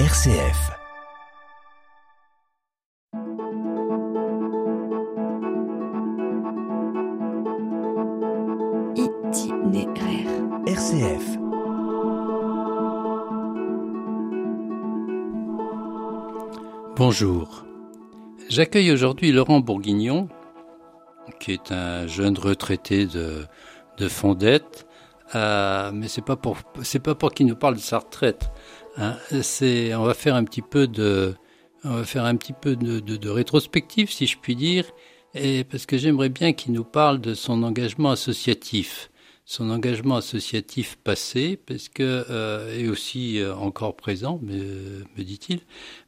RCF. Itinéraire. RCF. Bonjour. J'accueille aujourd'hui Laurent Bourguignon, qui est un jeune retraité de, de Fondette, euh, mais c'est pas pour c'est pas pour qu'il nous parle de sa retraite. Hein. C'est on va faire un petit peu de on va faire un petit peu de, de, de rétrospective, si je puis dire, et parce que j'aimerais bien qu'il nous parle de son engagement associatif son engagement associatif passé, parce que euh, et aussi euh, encore présent, me, me dit-il,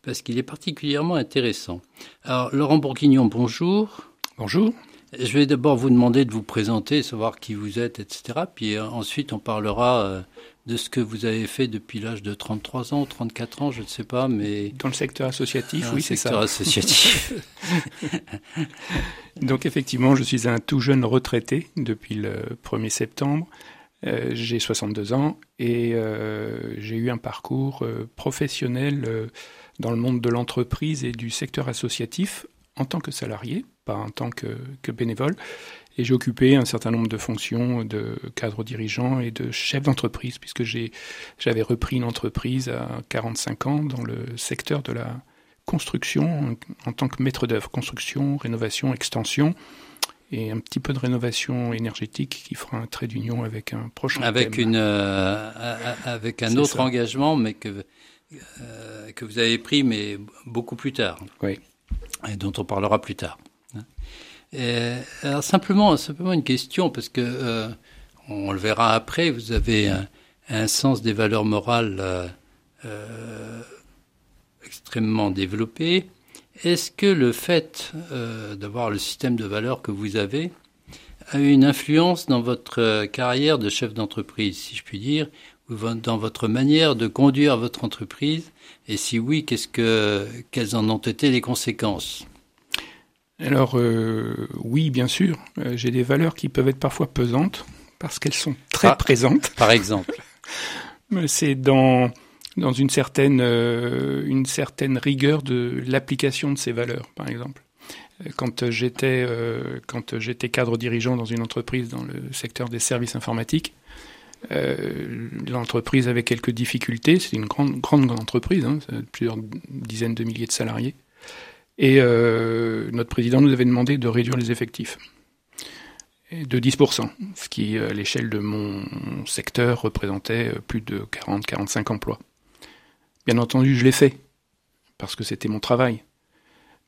parce qu'il est particulièrement intéressant. Alors, Laurent Bourguignon, bonjour. Bonjour. Je vais d'abord vous demander de vous présenter, savoir qui vous êtes, etc. Puis euh, ensuite, on parlera euh, de ce que vous avez fait depuis l'âge de 33 ans, 34 ans, je ne sais pas, mais... Dans le secteur associatif, oui, c'est ça. secteur associatif. Donc effectivement, je suis un tout jeune retraité depuis le 1er septembre. Euh, j'ai 62 ans et euh, j'ai eu un parcours euh, professionnel dans le monde de l'entreprise et du secteur associatif en tant que salarié, pas en tant que, que bénévole. Et j'ai occupé un certain nombre de fonctions de cadre dirigeant et de chef d'entreprise, puisque j'avais repris une entreprise à 45 ans dans le secteur de la construction en, en tant que maître d'œuvre, construction, rénovation, extension, et un petit peu de rénovation énergétique qui fera un trait d'union avec un prochain avec thème. une euh, avec un autre ça. engagement, mais que euh, que vous avez pris, mais beaucoup plus tard. Oui. Et dont on parlera plus tard. Et, alors simplement, une question parce que euh, on le verra après. Vous avez un, sens des valeurs morales euh, euh, extrêmement développé. Est-ce que le fait euh, d'avoir le système de valeurs que vous avez a eu une influence dans votre euh, carrière de chef d'entreprise, si je puis dire, ou dans votre manière de conduire votre entreprise? Et si oui, qu'est-ce que, quelles en ont été les conséquences? Alors euh, oui, bien sûr, euh, j'ai des valeurs qui peuvent être parfois pesantes parce qu'elles sont très Ah. présentes. Par exemple Mais C'est dans dans une certaine euh, une certaine rigueur de l'application de ces valeurs, par exemple. Quand j'étais euh, quand j'étais cadre dirigeant dans une entreprise dans le secteur des services informatiques, euh, l'entreprise avait quelques difficultés. C'était une grande grande entreprise, hein, c'est plusieurs dizaines de milliers de salariés. Et euh, notre président nous avait demandé de réduire les effectifs de 10%, ce qui, à l'échelle de mon secteur, représentait euh, plus de 40-45 emplois. Bien entendu, je l'ai fait, parce que c'était mon travail.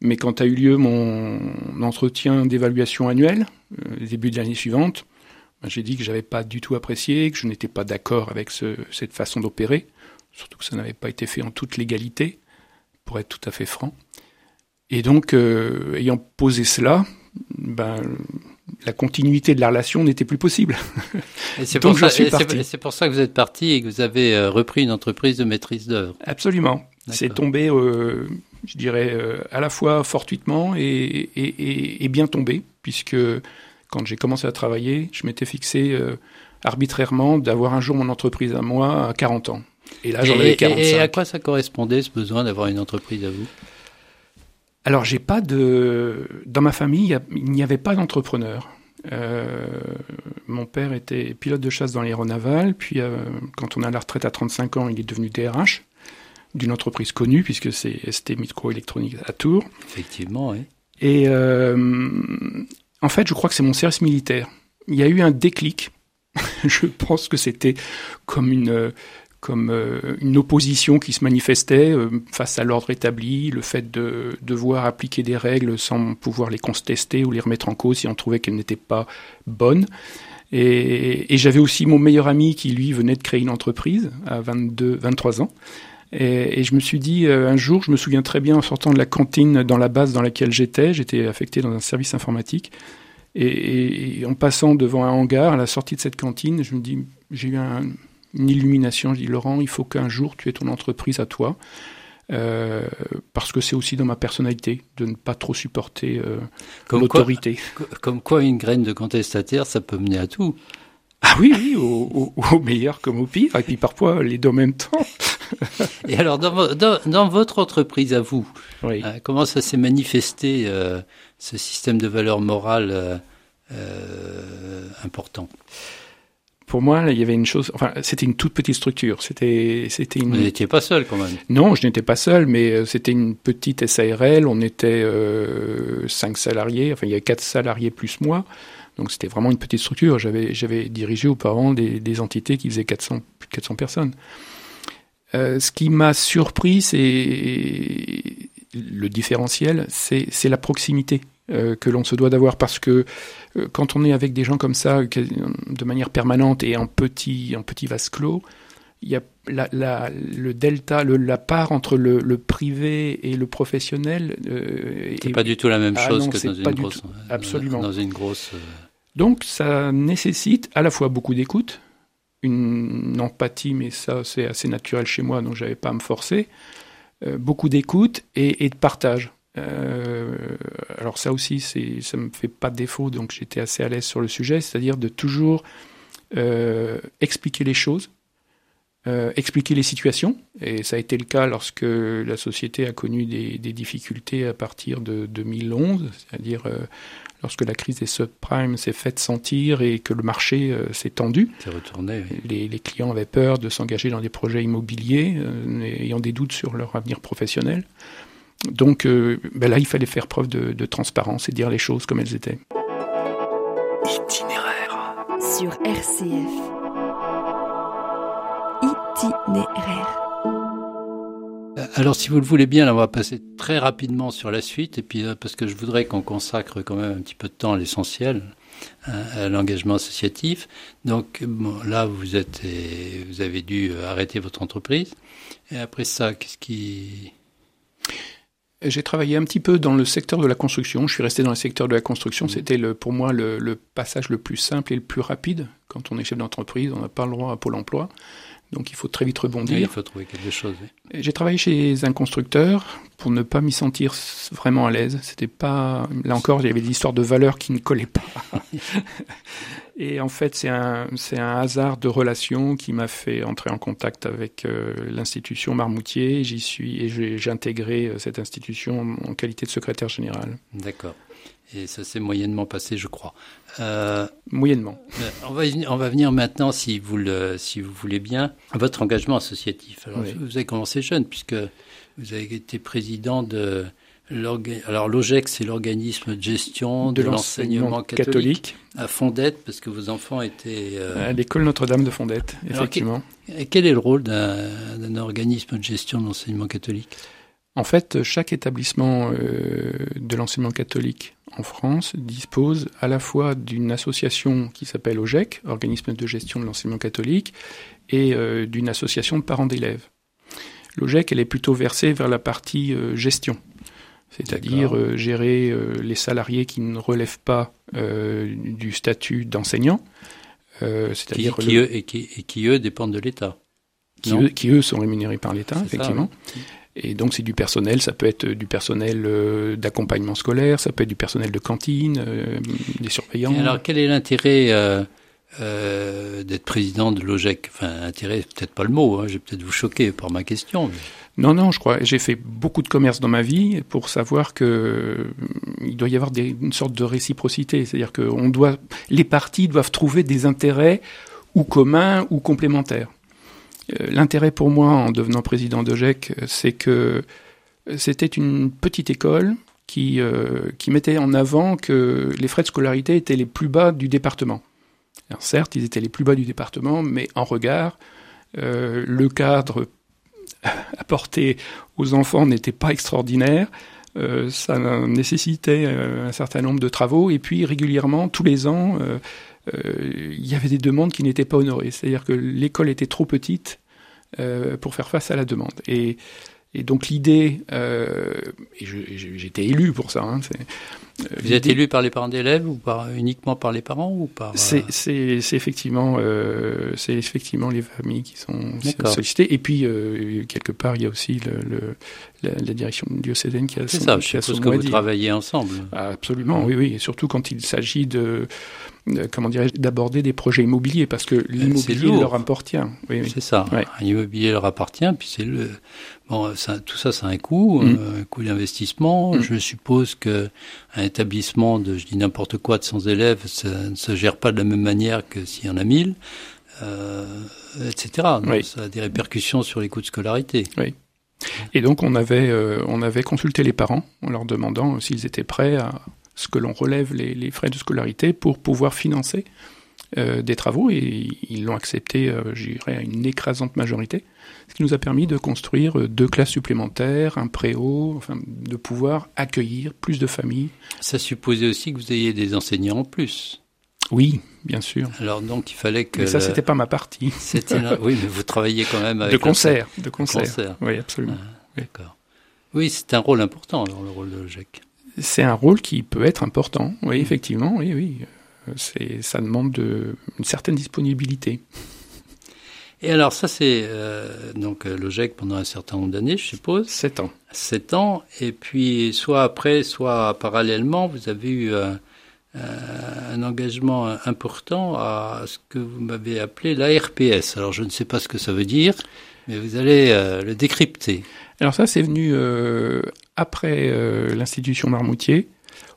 Mais quand a eu lieu mon entretien d'évaluation annuel, euh, début de l'année suivante, ben, j'ai dit que j'avais pas du tout apprécié, que je n'étais pas d'accord avec ce- cette façon d'opérer, surtout que ça n'avait pas été fait en toute légalité, pour être tout à fait franc. Et donc, euh, ayant posé cela, ben, la continuité de la relation n'était plus possible. Et c'est Donc, pour, je ça- et c'est- pour ça que vous êtes parti et que vous avez euh, repris une entreprise de maîtrise d'œuvre. Absolument. C'est tombé, euh, je dirais, euh, à la fois fortuitement et, et, et- bien tombé, puisque quand j'ai commencé à travailler, je m'étais fixé euh, arbitrairement d'avoir un jour mon entreprise à moi à 40 ans. Et là, j'en avais et- 45. et à quoi ça correspondait ce besoin d'avoir une entreprise à vous? Alors, j'ai pas de. Dans ma famille, il n'y avait pas d'entrepreneur. Euh, mon père était pilote de chasse dans l'aéronaval, puis euh, quand on a la retraite à 35 ans, il est devenu DRH d'une entreprise connue, puisque c'est ST Microélectronique à Tours. Effectivement, oui. Et euh, en fait, je crois que c'est mon service militaire. Il y a eu un déclic. je pense que c'était comme une comme euh, une opposition qui se manifestait euh, face à l'ordre établi, le fait de devoir appliquer des règles sans pouvoir les contester ou les remettre en cause si on trouvait qu'elles n'étaient pas bonnes. Et, j'avais aussi mon meilleur ami qui, lui, venait de créer une entreprise à 22, 23 ans. Et, je me suis dit, euh, un jour, je me souviens très bien en sortant de la cantine dans la base dans laquelle j'étais, j'étais affecté dans un service informatique, et en passant devant un hangar, à la sortie de cette cantine, je me dis, j'ai eu un- une illumination, je dis, Laurent, il faut qu'un jour tu aies ton entreprise à toi, euh, parce que c'est aussi dans ma personnalité de ne pas trop supporter euh, l'autorité. comme quoi, une graine de contestataire, ça peut mener à tout. Ah oui, oui, au, au- au meilleur comme au pire, et puis parfois les deux en même temps. Et alors, dans, dans, dans, votre entreprise à vous, Oui. euh, comment ça s'est manifesté, euh, ce système de valeurs morales euh, important? Pour moi, il y avait une chose. Enfin, c'était une toute petite structure. C'était, c'était Vous n'étiez pas seul quand même. Non, je n'étais pas seul, mais euh, c'était une petite SARL. On était euh, cinq salariés. Enfin, il y avait quatre salariés plus moi. Donc, c'était vraiment une petite structure. J'avais, j'avais dirigé auparavant des, des entités qui faisaient 400, plus de 400 personnes. Euh, ce qui m'a surpris, c'est le différentiel, c'est, c'est la proximité euh, que l'on se doit d'avoir parce que euh, quand on est avec des gens comme ça de manière permanente et en petit en petit vase clos, il y a la, la- le delta, le, la part entre le, le privé et le professionnel. euh, C'est est- pas du tout la même Ah chose non, que dans une pas du grosse. tout. Absolument. Dans une grosse. euh, Donc ça nécessite à la fois beaucoup d'écoute, une empathie, mais ça c'est assez naturel chez moi, donc j'avais pas à me forcer, euh, beaucoup d'écoute et, et de partage. Euh, alors ça aussi, ça me fait pas défaut, donc j'étais assez à l'aise sur le sujet, c'est-à-dire de toujours euh, expliquer les choses, euh, expliquer les situations, et ça a été le cas lorsque la société a connu des, des difficultés à partir de 2011, c'est-à-dire euh, lorsque la crise des subprimes s'est faite sentir et que le marché euh, s'est tendu. Retourné. oui. Les, les clients avaient peur de s'engager dans des projets immobiliers, ayant des doutes sur leur avenir professionnel. Donc euh, ben là, il fallait faire preuve de, de transparence et dire les choses comme elles étaient. Itinéraire. Sur RCF. Itinéraire. Euh, Alors, si vous le voulez bien, là, on va passer très rapidement sur la suite, et puis euh, parce que je voudrais qu'on consacre quand même un petit peu de temps à l'essentiel, hein, à l'engagement associatif. Donc, bon, là, vous êtes, et vous avez dû arrêter votre entreprise. Et après ça, qu'est-ce qui J'ai travaillé un petit peu dans le secteur de la construction. Je suis resté dans le secteur de la construction. C'était le, pour moi le, le passage le plus simple et le plus rapide. Quand on est chef d'entreprise, on n'a pas le droit à Pôle emploi. Donc il faut très vite Oui, rebondir. il faut trouver quelque chose. oui. J'ai travaillé chez un constructeur pour ne pas m'y sentir vraiment à l'aise. C'était pas, là encore, il y avait des histoires de valeurs qui ne collaient pas. Et en fait, c'est un, c'est un hasard de relation qui m'a fait entrer en contact avec euh, l'institution Marmoutier. J'y suis et j'ai j'ai intégré euh, cette institution en qualité de secrétaire général. D'accord. Et ça s'est moyennement passé, je crois. Euh, Moyennement. Euh, On va, on va venir maintenant, si vous, le, si vous voulez bien, à votre engagement associatif. Alors, Oui. Vous avez commencé jeune, puisque vous avez été président de alors l'OGEC, c'est l'organisme de gestion de, l'enseignement catholique, à Fondette, parce que vos enfants étaient. euh, À l'école Notre-Dame de Fondette, Alors, effectivement. et Quel est le rôle d'un d'un organisme de gestion de l'enseignement catholique? En fait, chaque établissement euh, de l'enseignement catholique en France dispose à la fois d'une association qui s'appelle OGEC, Organisme de gestion de l'enseignement catholique, et euh, d'une association de parents d'élèves. L'OGEC, elle est plutôt versée vers la partie euh, gestion, c'est-à-dire gérer les salariés qui ne relèvent pas du statut d'enseignant, qui, c'est-à-dire qui, le- et, qui, et qui, eux, dépendent de l'État. qui eux, qui, eux, sont rémunérés par l'État, ça, effectivement. Et donc c'est du personnel, ça peut être du personnel euh, d'accompagnement scolaire, ça peut être du personnel de cantine, euh, des surveillants. Et alors, quel est l'intérêt euh, euh, d'être président de l'OGEC? Enfin, intérêt, c'est peut-être pas le mot, hein, je vais peut-être vous choquer par ma question. mais- Non, non, je crois. J'ai fait beaucoup de commerce dans ma vie pour savoir que euh, il doit y avoir des, une sorte de réciprocité, c'est-à-dire que on doit, les parties doivent trouver des intérêts ou communs ou complémentaires. Euh, L'intérêt pour moi en devenant président d'OGEC, euh, c'est que c'était une petite école qui, euh, mettait en avant que les frais de scolarité étaient les plus bas du département. Alors certes, ils étaient les plus bas du département, mais en regard, euh, le cadre apporté aux enfants n'était pas extraordinaire. Euh, ça nécessitait euh, un certain nombre de travaux et puis régulièrement, tous les ans, euh, euh, il y avait des demandes qui n'étaient pas honorées. C'est-à-dire que l'école était trop petite euh, pour faire face à la demande. Et, et donc l'idée, euh, et j'étais élu pour ça. Hein, c'est, euh, Vous êtes élu par les parents d'élèves ou par, uniquement par les parents ou par euh, c'est c'est- c'est effectivement, euh, c'est effectivement les familles qui sont sollicitées. Et puis, euh, quelque part, il y a aussi le, le- la, la direction diocésaine qui a C'est son, ça, je suppose que vous travaillez ensemble. Absolument, oui, oui. Et surtout quand il s'agit de- comment dirais-je, d'aborder des projets immobiliers, parce que l'immobilier lourd. leur appartient. Oui, oui. C'est ça. Ouais. Un immobilier leur appartient, puis c'est le bon, ça, tout ça, c'est un coût, Mm. euh, un coût d'investissement. Mm. Je suppose que un établissement de, je dis n'importe quoi, de 100 élèves, ça ne se gère pas de la même manière que s'il y en a 1000, euh, etc. Donc, Oui. Ça a des répercussions sur les coûts de scolarité. Et donc on avait, euh, on avait consulté les parents en leur demandant s'ils étaient prêts à ce que l'on relève les, les frais de scolarité pour pouvoir financer euh, des travaux et ils l'ont accepté, euh, je dirais, à une écrasante majorité, ce qui nous a permis de construire euh, deux classes supplémentaires, un préau, enfin de pouvoir accueillir plus de familles. Ça supposait aussi que vous ayez des enseignants en plus. Oui, bien sûr. Alors donc il fallait que Mais ça, c'était pas ma partie. c'était oui, mais vous travailliez quand même avec de concert, de concert. concert. Oui, absolument. Ah, D'accord. Oui, c'est un rôle important alors le rôle de GEC. C'est un rôle qui peut être important. Oui, effectivement, oui, oui. C'est, ça demande de, une certaine disponibilité. Et alors ça c'est euh, donc euh, le GEC pendant un certain nombre d'années, je suppose, Sept ans. sept ans, et puis soit après, soit parallèlement, vous avez eu euh, euh, un engagement important à ce que vous m'avez appelé l'ARPS. Alors je ne sais pas ce que ça veut dire, mais vous allez euh, le décrypter. Alors ça, c'est venu euh, après euh, l'institution Marmoutier.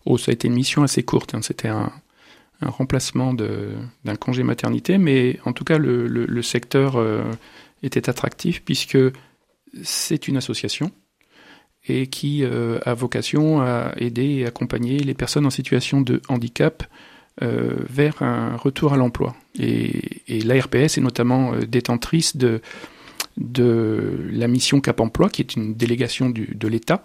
Oh, ça a été une mission assez courte. hein. C'était un, remplacement d'un congé maternité, mais en tout cas, le, secteur était attractif puisque c'est une association et qui a vocation à aider et accompagner les personnes en situation de handicap vers un retour à l'emploi. Et, l'ARPS est notamment détentrice de, de la mission Cap Emploi, qui est une délégation du- de l'État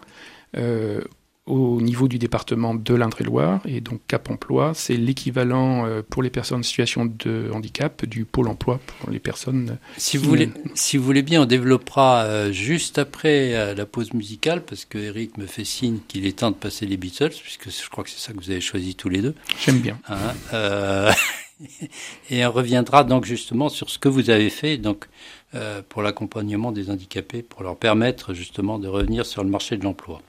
euh, au niveau du département de l'Indre-et-Loire. Et donc Cap Emploi, c'est l'équivalent euh, pour les personnes en situation de handicap du Pôle Emploi pour les personnes. Si vous voulez, si vous voulez bien, on développera euh, juste après euh, la pause musicale, parce que Eric me fait signe qu'il est temps de passer les Beatles, puisque je crois que c'est ça que vous avez choisi tous les deux. J'aime bien. Hein, euh, et on reviendra donc justement sur ce que vous avez fait donc euh, pour l'accompagnement des handicapés, pour leur permettre justement de revenir sur le marché de l'emploi.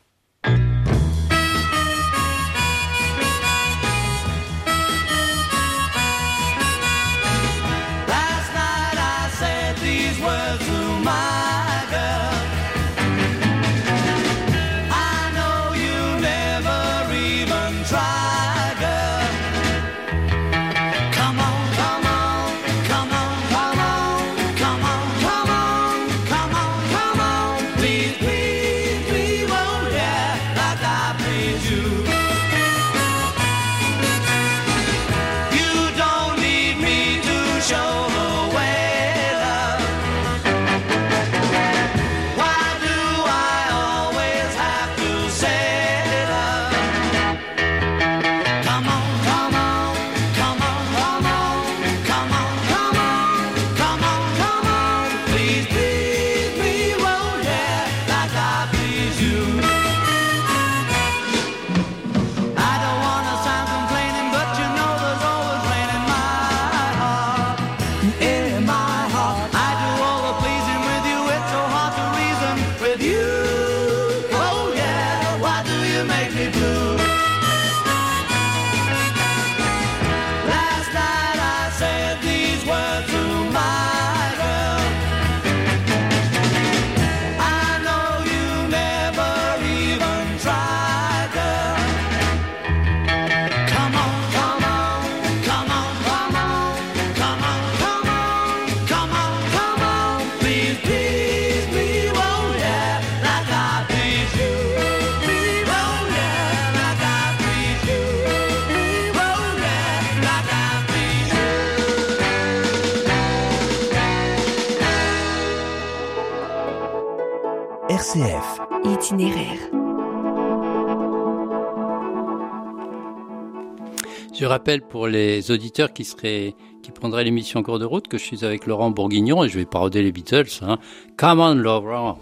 Je rappelle pour les auditeurs qui seraient qui prendraient l'émission en cours de route que je suis avec Laurent Bourguignon et je vais paroder les Beatles. Hein. Come on, Laurent.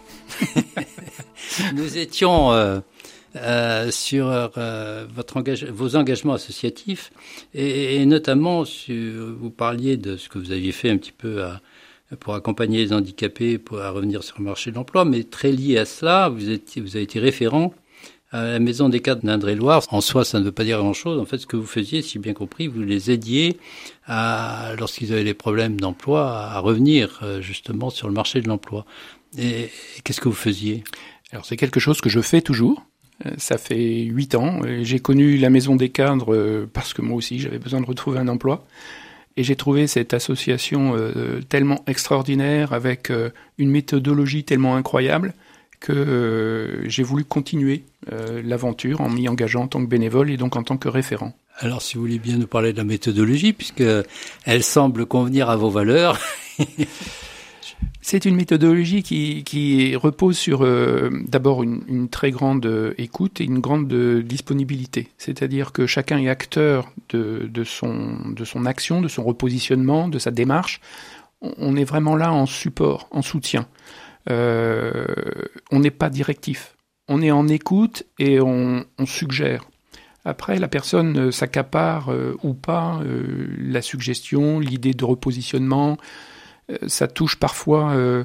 Nous étions euh, euh, sur euh, votre engage vos engagements associatifs et, et notamment sur, vous parliez de ce que vous aviez fait un petit peu à, pour accompagner les handicapés pour à revenir sur le marché de l'emploi, mais très lié à cela, vous, étiez, vous avez été référent à la maison des cadres d'Indre-et-Loire. En soi, ça ne veut pas dire grand-chose. En fait, ce que vous faisiez, si bien compris, vous les aidiez à, lorsqu'ils avaient des problèmes d'emploi, à revenir euh, justement sur le marché de l'emploi. Et qu'est-ce que vous faisiez? Alors c'est quelque chose que je fais toujours. Euh, Ça fait huit ans. Euh, J'ai connu la maison des cadres parce que moi aussi j'avais besoin de retrouver un emploi. Et j'ai trouvé cette association euh, tellement extraordinaire avec euh, une méthodologie tellement incroyable que euh, j'ai voulu continuer euh, l'aventure en m'y engageant en tant que bénévole et donc en tant que référent. Alors, si vous voulez bien nous parler de la méthodologie, puisque elle semble convenir à vos valeurs. C'est une méthodologie qui, repose sur euh, d'abord une, très grande euh, écoute et une grande euh, disponibilité. C'est-à-dire que chacun est acteur de, son, action, de son repositionnement, de sa démarche. On, est vraiment là en support, en soutien. On n'est pas directif. On est en écoute et on, suggère. Après, la personne s'accapare ou pas la suggestion, l'idée de repositionnement. Euh, ça touche parfois euh,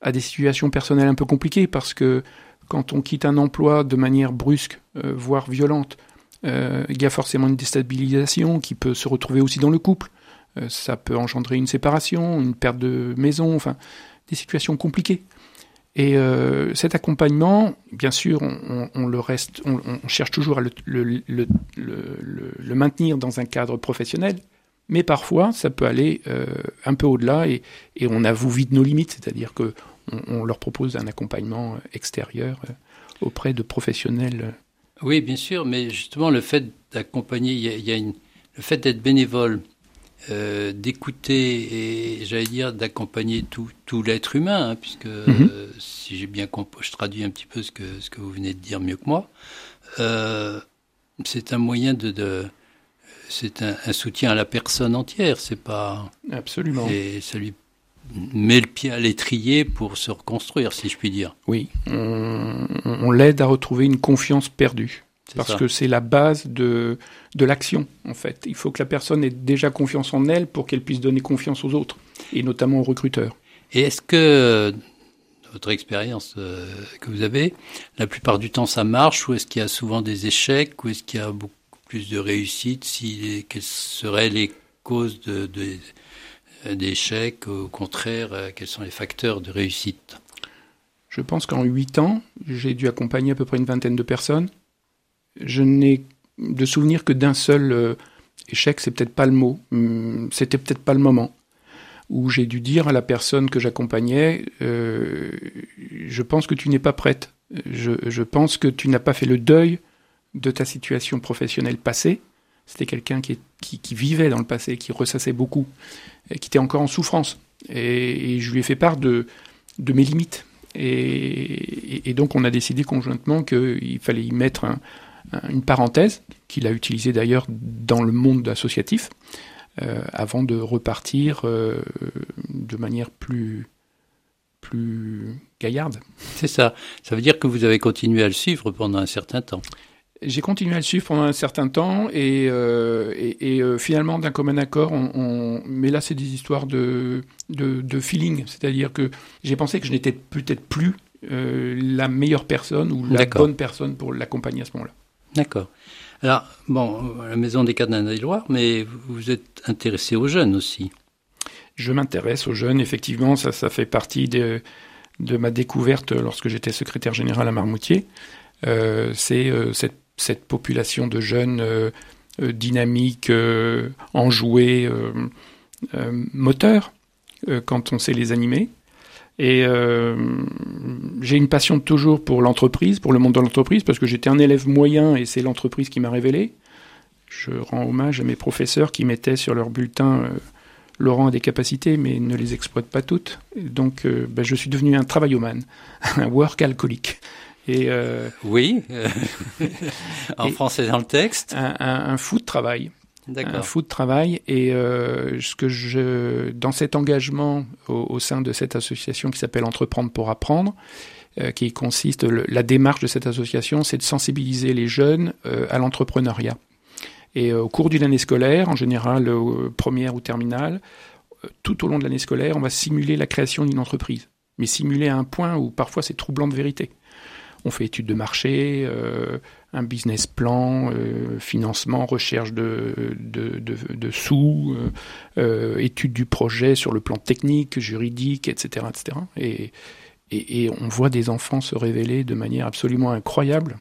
à des situations personnelles un peu compliquées parce que quand on quitte un emploi de manière brusque, euh, voire violente, il y a forcément une déstabilisation qui peut se retrouver aussi dans le couple. Ça peut engendrer une séparation, une perte de maison, enfin des situations compliquées. Et cet accompagnement, bien sûr, on, le reste, on, cherche toujours à le maintenir dans un cadre professionnel, mais parfois ça peut aller euh, un peu au-delà et, et on avoue vite nos limites, c'est-à-dire que on, on leur propose un accompagnement extérieur euh, auprès de professionnels. Oui, bien sûr, mais justement, le fait d'accompagner, il y a, il y a une, le fait d'être bénévole, euh, d'écouter et, j'allais dire, d'accompagner tout, tout l'être humain, hein, puisque euh, si j'ai bien compris, je traduis un petit peu ce que, ce que vous venez de dire mieux que moi, euh, c'est un moyen de, de c'est un, un soutien à la personne entière, c'est pas, Absolument. et ça lui met le pied à l'étrier pour se reconstruire, si je puis dire. Oui, on, l'aide à retrouver une confiance perdue. Parce ça. que c'est la base de, de l'action, en fait. Il faut que la personne ait déjà confiance en elle pour qu'elle puisse donner confiance aux autres, et notamment aux recruteurs. Et est-ce que, dans votre expérience euh, que vous avez, la plupart du temps ça marche ou est-ce qu'il y a souvent des échecs ou est-ce qu'il y a beaucoup plus de réussite si, Quelles seraient les causes de, de- Au contraire, euh, quels sont les facteurs de réussite? Je pense qu'en huit ans, j'ai dû accompagner à peu près une vingtaine de personnes. Je n'ai de souvenir que d'un seul euh, échec, c'est peut-être pas le mot, hum, c'était peut-être pas le moment, où j'ai dû dire à la personne que j'accompagnais, euh, je pense que tu n'es pas prête, je pense que tu n'as pas fait le deuil de ta situation professionnelle passée. C'était quelqu'un qui, vivait dans le passé, qui ressassait beaucoup, qui était encore en souffrance. Et, je lui ai fait part de, mes limites. Et, donc on a décidé conjointement qu'il fallait y mettre un- un- une parenthèse, qu'il a utilisée d'ailleurs dans le monde associatif, euh, avant de repartir euh, de manière plus gaillarde. C'est ça. Ça veut dire que vous avez continué à le suivre pendant un certain temps. J'ai continué à le suivre pendant un certain temps et, euh, et, et, euh, finalement d'un commun accord, on, on- mais là c'est des histoires de, de, de feeling, c'est-à-dire que j'ai pensé que je n'étais peut-être plus euh, la meilleure personne ou la bonne personne pour l'accompagner à ce moment-là. D'accord. Alors, bon, la maison des cadres d'Indre-et-Loire, mais vous vous êtes intéressé aux jeunes aussi. Je m'intéresse aux jeunes, effectivement, ça, ça fait partie de, de ma découverte lorsque j'étais secrétaire général à Marmoutier. Euh, c'est euh, cette, cette population de jeunes euh, euh, dynamiques, euh, enjoués, moteurs, quand on sait les animer. Et j'ai une passion toujours pour l'entreprise, pour le monde de l'entreprise, parce que j'étais un élève moyen et c'est l'entreprise qui m'a révélé. Je rends hommage à mes professeurs qui mettaient sur leur bulletin Laurent a des capacités, mais ne les exploite pas toutes. Donc, ben, je suis devenu un travaillomane, un work alcoolique. Et euh, Oui, euh, en Et- français dans le texte. un, un, un fou de travail. un fou de travail et euh, ce que je dans cet engagement au, au sein de cette association qui s'appelle Entreprendre pour apprendre euh, qui consiste le- la démarche de cette association c'est de sensibiliser les jeunes à l'entrepreneuriat et au cours d'une année scolaire en général première ou terminale tout au long de l'année scolaire, on va simuler la création d'une entreprise. Mais simuler à un point où parfois c'est troublant de vérité. On fait étude de marché, euh, un business plan, euh, financement, recherche de, de, de, de sous, euh, euh, étude du projet sur le plan technique, juridique, etc. etc. Et, et, et on voit des enfants se révéler de manière absolument incroyable.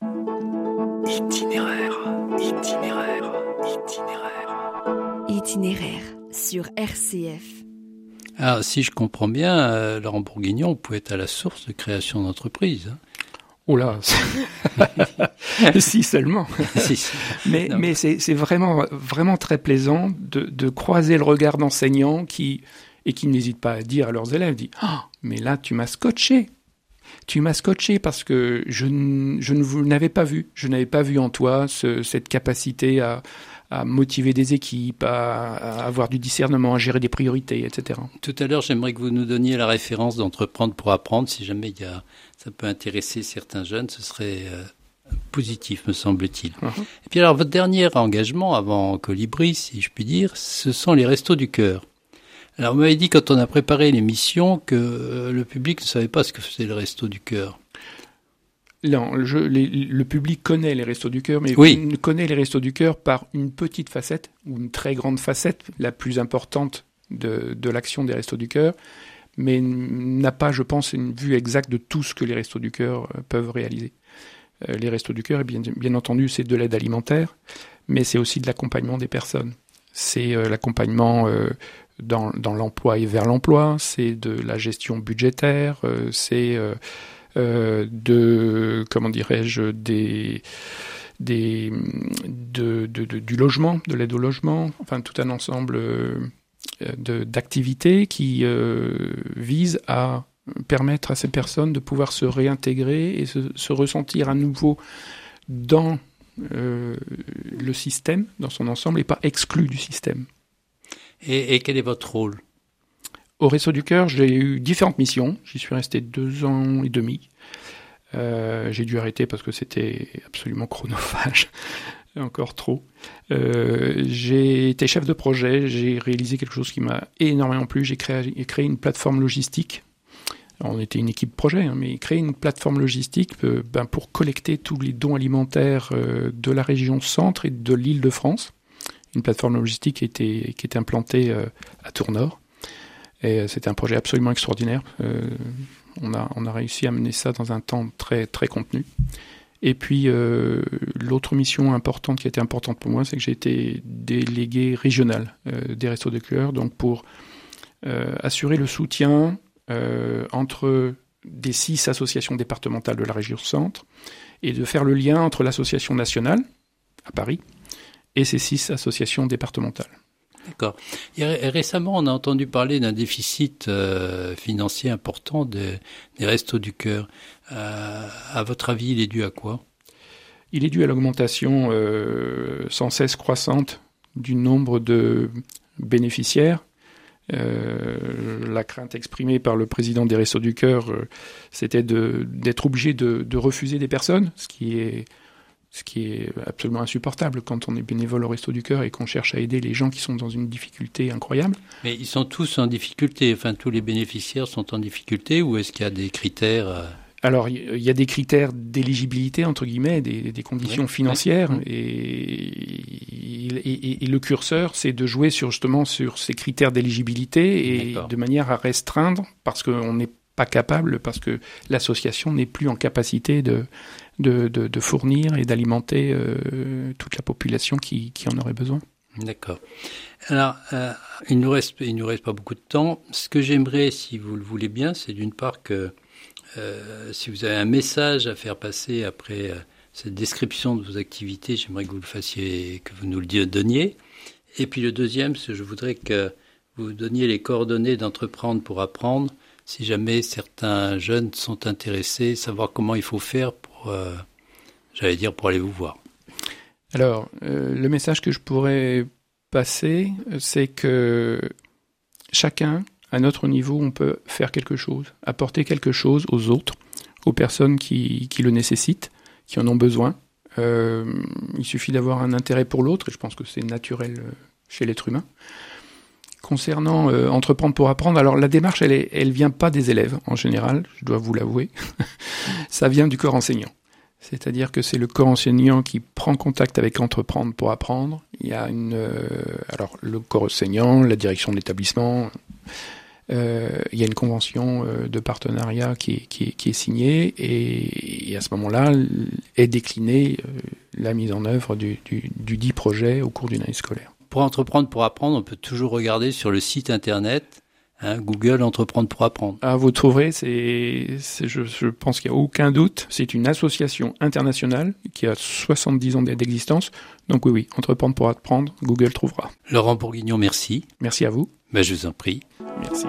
Itinéraire, itinéraire, itinéraire. Itinéraire sur RCF. Alors, si je comprends bien, euh, Laurent Bourguignon peut être à la source de création d'entreprise. hein. Oh là, si seulement. Si, si. Mais, Non. mais c'est vraiment, vraiment très plaisant de, de croiser le regard d'enseignants qui, et qui n'hésitent pas à dire à leurs élèves, dit, Ah, mais là, tu m'as scotché. Tu m'as scotché parce que je, ne vous n'avais pas vu. Je n'avais pas vu en toi ce- cette capacité à, à motiver des équipes, à, à avoir du discernement, à gérer des priorités, etc. Tout à l'heure, j'aimerais que vous nous donniez la référence d'entreprendre pour apprendre. Si jamais il y a, ça peut intéresser certains jeunes, ce serait euh, positif, me semble-t-il. Et puis alors, votre dernier engagement avant Colibri, si je puis dire, ce sont les restos du cœur. Alors, vous m'avez dit quand on a préparé l'émission que euh, le public ne savait pas ce que faisait le resto du cœur. Non, le, jeu- les- le public connaît les Restos du Cœur, mais Oui. ne connaît les Restos du Cœur par une petite facette, ou une très grande facette, la plus importante de, de l'action des Restos du Cœur, mais n'a pas, je pense, une vue exacte de tout ce que les Restos du Cœur euh, peuvent réaliser. Euh, les Restos du Cœur, bien, bien entendu, c'est de l'aide alimentaire, mais c'est aussi de l'accompagnement des personnes. C'est euh, l'accompagnement dans, l'emploi et vers l'emploi, c'est de la gestion budgétaire, c'est de comment dirais-je des des de, de- du logement, de l'aide au logement, enfin tout un ensemble d'activités qui euh, visent à permettre à ces personnes de pouvoir se réintégrer et se, se ressentir à nouveau dans euh, le système, dans son ensemble, et pas exclu du système. Et, et quel est votre rôle? Au Réseau du Cœur, j'ai eu différentes missions. J'y suis resté deux ans et demi. Euh, j'ai dû arrêter parce que c'était absolument chronophage, encore trop. Euh, j'ai été chef de projet, j'ai réalisé quelque chose qui m'a énormément plu. J'ai créé, une plateforme logistique. On était une équipe projet, hein, mais créer une plateforme logistique euh, ben, pour collecter tous les dons alimentaires euh, de la région centre et de l'île de France. Une plateforme logistique qui était, implantée à Tournord. Et c'était un projet absolument extraordinaire. On, a, on a réussi à mener ça dans un temps très, très contenu. Et puis, euh, l'autre mission importante qui a été importante pour moi, c'est que j'ai été délégué régional euh, des Restos de Cœur, donc pour euh, assurer le soutien entre des six associations départementales de la région centre et de faire le lien entre l'association nationale à Paris et ces six associations départementales. D'accord. Récemment, on a entendu parler d'un déficit euh, financier important des, restos du cœur. Euh, à votre avis, il est dû à quoi? Il est dû à l'augmentation euh, sans cesse croissante du nombre de bénéficiaires. La crainte exprimée par le président des Restos du Cœur, c'était d'être obligé de, de refuser des personnes, ce qui est ce qui est absolument insupportable quand on est bénévole au Resto du Cœur et qu'on cherche à aider les gens qui sont dans une difficulté incroyable. Mais ils sont tous en difficulté. Enfin, tous les bénéficiaires sont en difficulté ou est-ce qu'il y a des critères euh, Alors, il y- a des critères d'éligibilité, entre guillemets, des, des conditions financières. Et, et- et- et le curseur, c'est de jouer sur, justement sur ces critères d'éligibilité et de manière à restreindre, parce qu'on n'est pas capable, parce que l'association n'est plus en capacité de, de, fournir et d'alimenter euh, toute la population qui, en aurait besoin. D'accord. Alors, euh, il nous nous reste pas beaucoup de temps. Ce que j'aimerais, si vous le voulez bien, c'est d'une part que euh, si vous avez un message à faire passer après cette description de vos activités, j'aimerais que vous le fassiez, que vous nous le donniez. Et puis le deuxième, c'est que je voudrais que vous donniez les coordonnées d'entreprendre pour apprendre, si jamais certains jeunes sont intéressés, savoir comment il faut faire pour, euh, j'allais dire, pour aller vous voir. Alors, euh, le message que je pourrais passer, c'est que chacun, à notre niveau, on peut faire quelque chose, apporter quelque chose aux autres, aux personnes qui, qui le nécessitent, qui en ont besoin. Euh, il suffit d'avoir un intérêt pour l'autre, et je pense que c'est naturel chez l'être humain. Concernant euh, entreprendre pour apprendre, alors la démarche, elle, est, elle vient pas des élèves en général, je dois vous l'avouer. Ça vient du corps enseignant. C'est-à-dire que c'est le corps enseignant qui prend contact avec entreprendre pour apprendre. Il y a une, euh, alors le corps enseignant, la direction de l'établissement. Euh, il y a une convention euh, de partenariat qui est, qui qui est signée et, et, à ce moment-là est déclinée euh, la mise en œuvre du, du, du dit projet au cours d'une année scolaire. Pour entreprendre pour apprendre, on peut toujours regarder sur le site internet Hein, Google Entreprendre pour apprendre. Ah, vous trouverez, c'est, je, je, pense qu'il n'y a aucun doute, c'est une association internationale qui a 70 ans d'existence. Donc oui, oui, Entreprendre pour apprendre, Google trouvera. Laurent Bourguignon, merci. Merci à vous. Ben, je vous en prie. Merci.